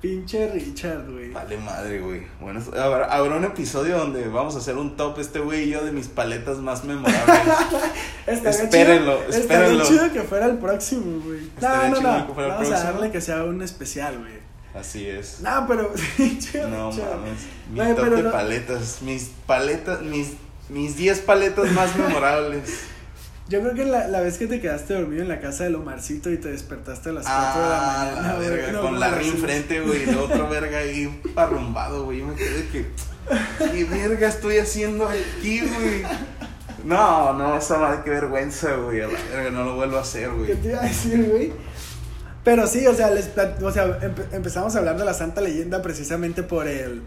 Pinche Richard, güey. Vale madre, güey. Bueno, habrá, habrá un episodio donde vamos a hacer un top este güey y yo de mis paletas más memorables. Espérenlo, chido, espérenlo. Estaría chido que fuera el próximo, güey. No, no, chido no. que fuera el Vamos a darle que sea un especial, güey. Así es. No, pero. No mames. Mi top pero de no- paletas. Mis paletas, mis, mis 10 paletas más memorables. Yo creo que la, la vez que te quedaste dormido en la casa del Omarcito y te despertaste a las 4 de la Ah, mañana. la verga, No, con la sí. enfrente, güey, y la otra verga ahí arrumbado, güey. Yo me quedé que. ¿Qué verga estoy haciendo aquí, güey? No, no, esa madre, qué vergüenza, güey. A la verga, no lo vuelvo a hacer, ¿Qué güey. te iba a decir, güey? Pero sí, o sea, les o sea empe- empezamos a hablar de la Santa Leyenda precisamente por el.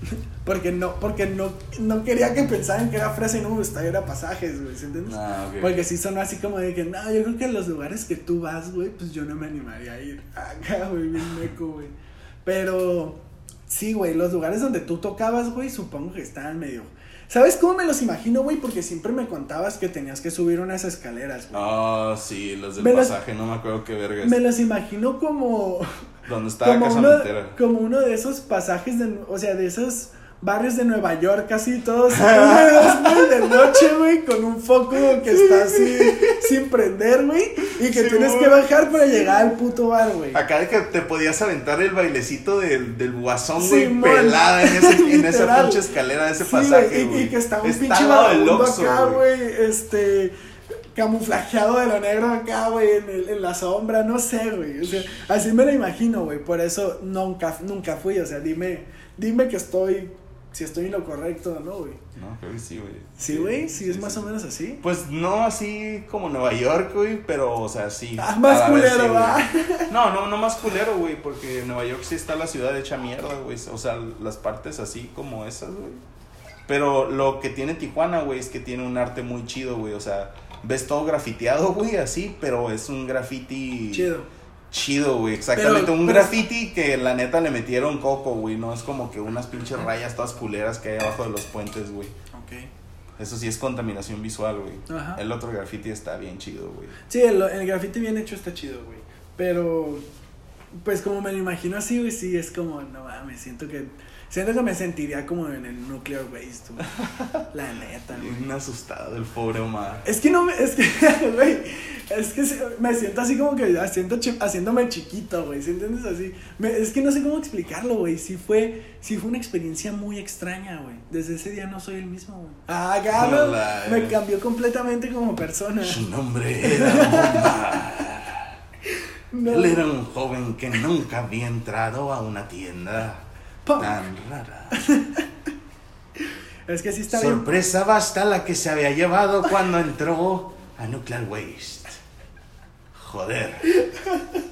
Porque no, porque no, no quería que pensaran que era fresa y no me gustaba ir a pasajes, güey, ¿sí entiendes? Ah. Porque sí sonó así como de que, no, yo creo que en los lugares que tú vas, güey, pues yo no me animaría a ir acá, güey, bien meco, güey. Pero, sí, güey, los lugares donde tú tocabas, güey, supongo que estaban medio... ¿Sabes cómo me los imagino, güey? Porque siempre me contabas que tenías que subir unas escaleras, güey. Ah, sí, los del Me pasaje, no me acuerdo qué verga es. Me los imagino como... Donde estaba Como Casa uno, como uno de esos pasajes, de, o sea, de esos barrios de Nueva York, casi todos de noche, güey, con un foco que está así sin prender, güey, y que Sí, tienes que bajar para llegar al puto bar, güey. Acá de que te podías aventar el bailecito del, del guasón, güey, pelada en, ese, en esa pinche escalera de ese Sí, pasaje, güey, y- que está un pinche vagabundo acá, güey, este, camuflajeado de lo negro acá, güey, en, el- en la sombra, no sé, güey, o sea, así me lo imagino, güey, por eso nunca, nunca fui, o sea, dime, dime que estoy, si estoy en lo correcto o no, güey. No, creo que sí, güey. Sí, güey, sí, es más o menos así. Pues no así como Nueva York, güey, pero, o sea, sí. Ah, más culero, va. No, no, no más culero, güey, porque Nueva York sí está la ciudad hecha mierda, güey. O sea, las partes así como esas, güey. Pero lo que tiene Tijuana, güey, es que tiene un arte muy chido, güey. O sea, ves todo grafiteado, güey, así, pero es un graffiti Chido. Chido, güey. Exactamente. Pero- un pero- graffiti que la neta le metieron coco, güey. No es como que unas pinches rayas todas culeras que hay abajo de los puentes, güey. Ok. Eso sí es contaminación visual, güey. Ajá. El otro graffiti está bien chido, güey. Sí, el, el graffiti bien hecho está chido, güey. Pero, pues como me lo imagino así, güey, sí, es como, no mames, siento que, siento que me sentiría como en el nuclear waste, güey. La neta, güey. Bien asustado el pobre Omar. Es que no me, es que, güey, es que me siento así como que haciendo, haciéndome chiquito, güey, ¿sí entiendes? Así, me- es que no sé cómo explicarlo, güey, sí fue, sí fue una experiencia muy extraña, güey, desde ese día no soy el mismo, güey. Ah, Hola, me cambió completamente como persona. Su nombre era Omar. No. Él era un joven que nunca había entrado a una tienda. Punk. tan rara. Es que sí está bien. Sorpresa basta la que se había llevado cuando entró a Nuclear Waste. Joder.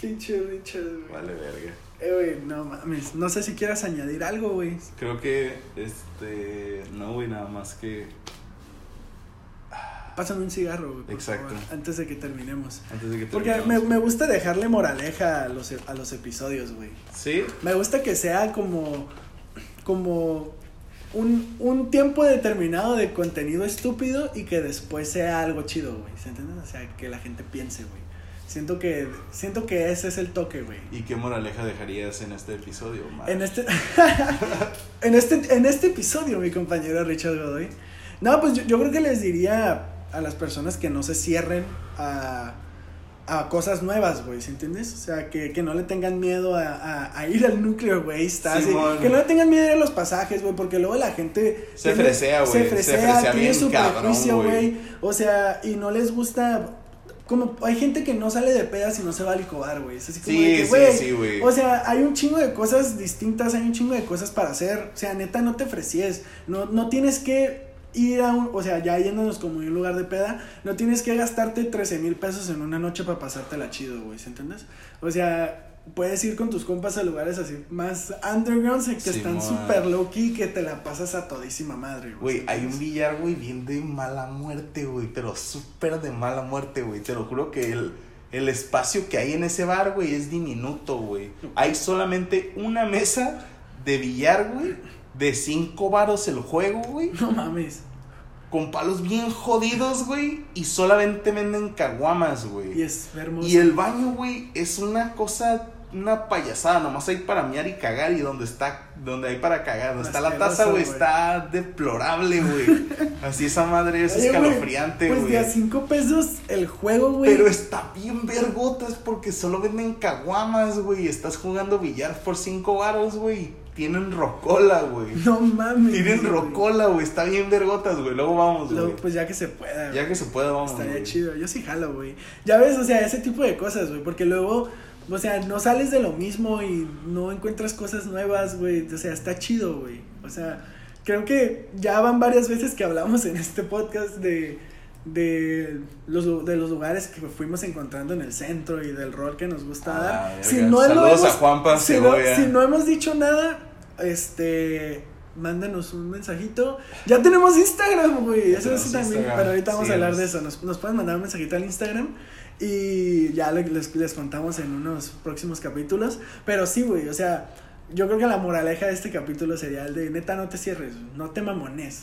Pinche Richard. Vale, verga. Eh, güey, no mames. No sé si quieras añadir algo, güey. Creo que, este, no, güey, nada más que Pásame un cigarro, güey. Exacto. favor, antes de que terminemos. antes de que Porque me, terminemos. me gusta dejarle moraleja a los, a los episodios, güey. Sí, Me gusta que sea como. Como. Un, un tiempo determinado de contenido estúpido y que después sea algo chido, güey. ¿Se entiende? O sea, que la gente piense, güey. Siento que, siento que ese es el toque, güey. ¿y qué moraleja dejarías en este episodio, Omar? En este, en este, en este episodio, mi compañero Richard Godoy. No, pues yo, yo creo que les diría a las personas que no se cierren a, a cosas nuevas, güey, ¿sí entiendes? O sea, que, que no le tengan miedo a, a- a ir al waste, así, Simón. que no le tengan miedo a ir a los pasajes, güey, porque luego la gente Se fresea, güey, Se se fresea, fresea tiene bien su prejuicio, güey. güey. O sea, y no les gusta. Como hay gente que no sale de pedas y no se va a licobar, güey. Es así como Sí, de que, sí, güey, sí, güey. O sea, hay un chingo de cosas distintas, hay un chingo de cosas para hacer. O sea, neta, no te frecies. No, no tienes que ir a un. O sea, ya yéndonos como en un lugar de peda, no tienes que gastarte 13 mil pesos en una noche para pasártela chido, güey. ¿Se entiendes? O sea. Puedes ir con tus compas a lugares así más underground que están súper low key que te la pasas a todísima madre, Güey, ¿sí hay un billar, güey, bien de mala muerte, güey, pero súper de mala muerte, güey. Te lo juro que el, el espacio que hay en ese bar, güey, es diminuto, güey. Hay solamente una mesa de billar, güey, de cinco varos el juego, güey, No mames. con palos bien jodidos, güey, y solamente venden caguamas, güey. Y es hermoso. Y el baño, güey, es una cosa, una payasada, nomás hay para mear y cagar y donde está, donde hay para cagar, donde está la taza, güey, está deplorable, güey. Así esa madre es Oye, güey, escalofriante, Pues de a 5 pesos el juego, güey. Pero está bien vergotas porque solo venden caguamas, güey. Estás jugando billar por cinco varos, güey. Tienen rocola, güey. No mames. Tienen güey. rocola, güey. Está bien vergotas, güey. Luego vamos, Luego, güey. pues ya que se pueda. Ya güey. que se pueda, vamos. Estaría güey. chido. Yo sí jalo, güey. Ya ves, o sea, ese tipo de cosas, güey. Porque luego, o sea, no sales de lo mismo y no encuentras cosas nuevas, güey. O sea, está chido, güey. O sea, creo que ya van varias veces que hablamos en este podcast de, de, los, de los lugares que fuimos encontrando en el centro y del rol que nos gusta Ah, dar. Si no hemos- a Juanpa si no, si no hemos dicho nada, este. Mándanos un mensajito. Ya tenemos Instagram, güey. Eso es también. Instagram. Pero ahorita vamos a hablar de eso. Nos, nos pueden mandar un mensajito al Instagram. Y ya le- les, les contamos en unos próximos capítulos. Pero sí, güey. O sea, yo creo que la moraleja de este capítulo sería el de neta, no te cierres, no te mamones.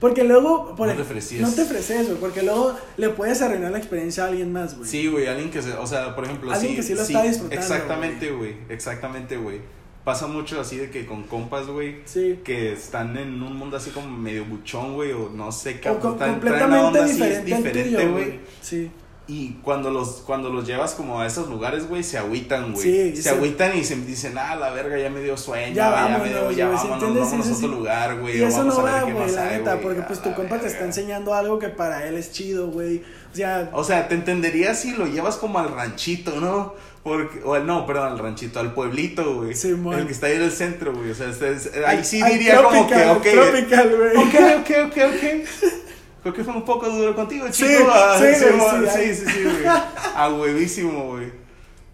Porque luego. por No te frecies. No te frecies, güey. Porque luego le puedes arruinar la experiencia a alguien más, güey. Sí, güey, alguien que se, o sea, por ejemplo, Alguien sí, que sí lo está disfrutando, Exactamente, güey, exactamente, güey. Pasa mucho así de que con compas, güey, Sí. que están en un mundo así como medio buchón, güey, o no sé, O traen una completamente onda así, es diferente, güey. Sí. Y cuando los, cuando los llevas como a esos lugares, güey, se agüitan, güey. Sí, se sí. agüitan y se dicen, ah, la verga, ya me dio sueño, Ya ya, vámonos, me dio, güey, ya ¿sí vámonos, entiendes? vámonos Sí, a sí, otro sí. lugar, güey. Y eso vamos no va, güey, la neta, porque pues tu compa te está enseñando algo que para él es chido, güey. O sea, O sea, te entendería si lo llevas como al ranchito, ¿no? Porque, o no, perdón, al ranchito, al pueblito, güey. Simón. el que está ahí en el centro, güey. O sea, es- ahí sí diría como que, ok. Tropical, güey. Ok, ok, ok, ok. Creo que fue un poco duro contigo, Sí, chico. Ah, sí, sí, sí, sí, sí, güey. A huevísimo, güey.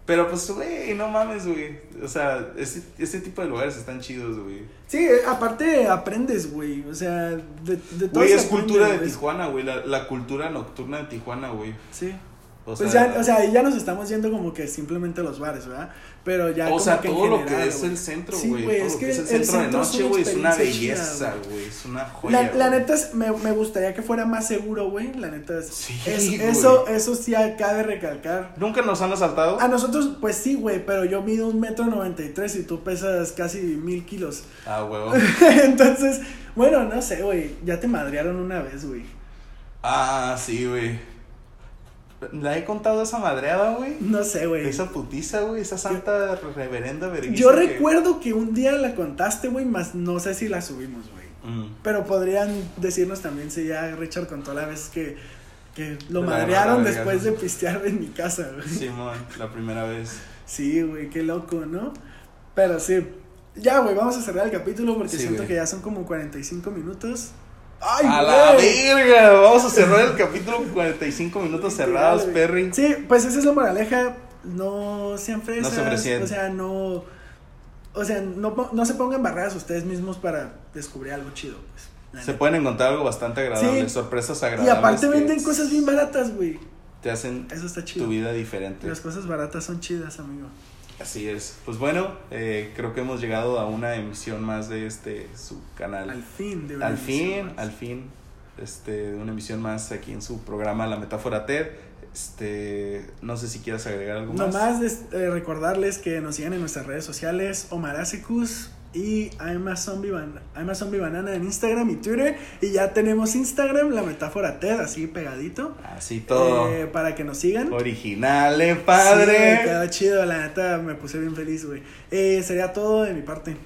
Pero pues, güey, no mames, güey. O sea, este, este tipo de lugares están chidos, güey. Sí, aparte aprendes, güey. O sea, de, de todo Güey, es cultura de. Tijuana, güey. La, la cultura nocturna de Tijuana, güey. Sí. O pues sea, ya, o sea, ahí ya nos estamos yendo como que simplemente a los bares, ¿verdad? Pero ya o como sea, que en todo lo general, que es güey. el centro, Sí, güey. güey, todo es lo que es el el centro de noche, güey, es una belleza, güey. Es una joya. La, la güey. neta es, me, me gustaría que fuera más seguro, güey. La neta es, Sí, es- güey. eso, eso sí cabe recalcar. ¿Nunca nos han asaltado? A nosotros, pues sí, güey, pero yo mido un metro noventa y tres y tú pesas casi mil kilos. Ah, huevo. Entonces, bueno, no sé, güey. Ya te madrearon una vez, güey. Ah, sí, güey. ¿La he contado esa madreada, güey? No sé, güey. Esa putiza, güey. Esa santa reverenda vergüenza. Yo recuerdo que un día la contaste, güey, más no sé si la subimos, güey. Mm. Pero podrían decirnos también si ya Richard contó la vez que, que lo La madrearon después de pistear en mi casa, güey. Simón, la primera vez. Sí, güey, qué loco, ¿no? Pero sí. Ya, güey, vamos a cerrar el capítulo porque Sí, siento que ya son como 45 minutos. ¡Ay, a la verga, vamos a cerrar el capítulo con 45 minutos cerrados. Perry. Sí, pues esa es la moraleja. No sean fresas. se. O sea, no. O sea, no, no se pongan barreras ustedes mismos para descubrir algo chido, pues. Se neta. pueden encontrar algo bastante agradable, Sí. sorpresas Y agradables. aparte que venden cosas bien baratas, güey. Te hacen Eso está chido. tu vida diferente. Las cosas baratas son chidas, amigo. Así es. Pues bueno, eh, creo que hemos llegado a una emisión más de este su canal. Al fin, de una al emisión fin, más. al fin, este, una emisión más aquí en su programa La Metáfora TED. Este, no sé si quieras agregar algo más. Nomás eh, recordarles que nos sigan en nuestras redes sociales, Omar Asecus y I'm a, Zombie I'm a Zombie Banana en Instagram y Twitter. Y ya tenemos Instagram, la metáfora TED, así pegadito. Así todo. eh, para que nos sigan. Original, eh, Sí, padre. quedó chido, la neta me puse bien feliz, güey. Eh, sería todo de mi parte.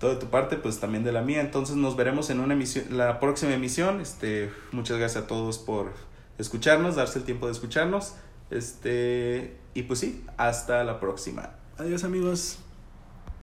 todo de tu parte, pues también de la mía. Entonces nos veremos en una emisión, la próxima emisión. Este, muchas gracias a todos por escucharnos, darse el tiempo de escucharnos. Este, y pues sí, hasta la próxima. Adiós, amigos.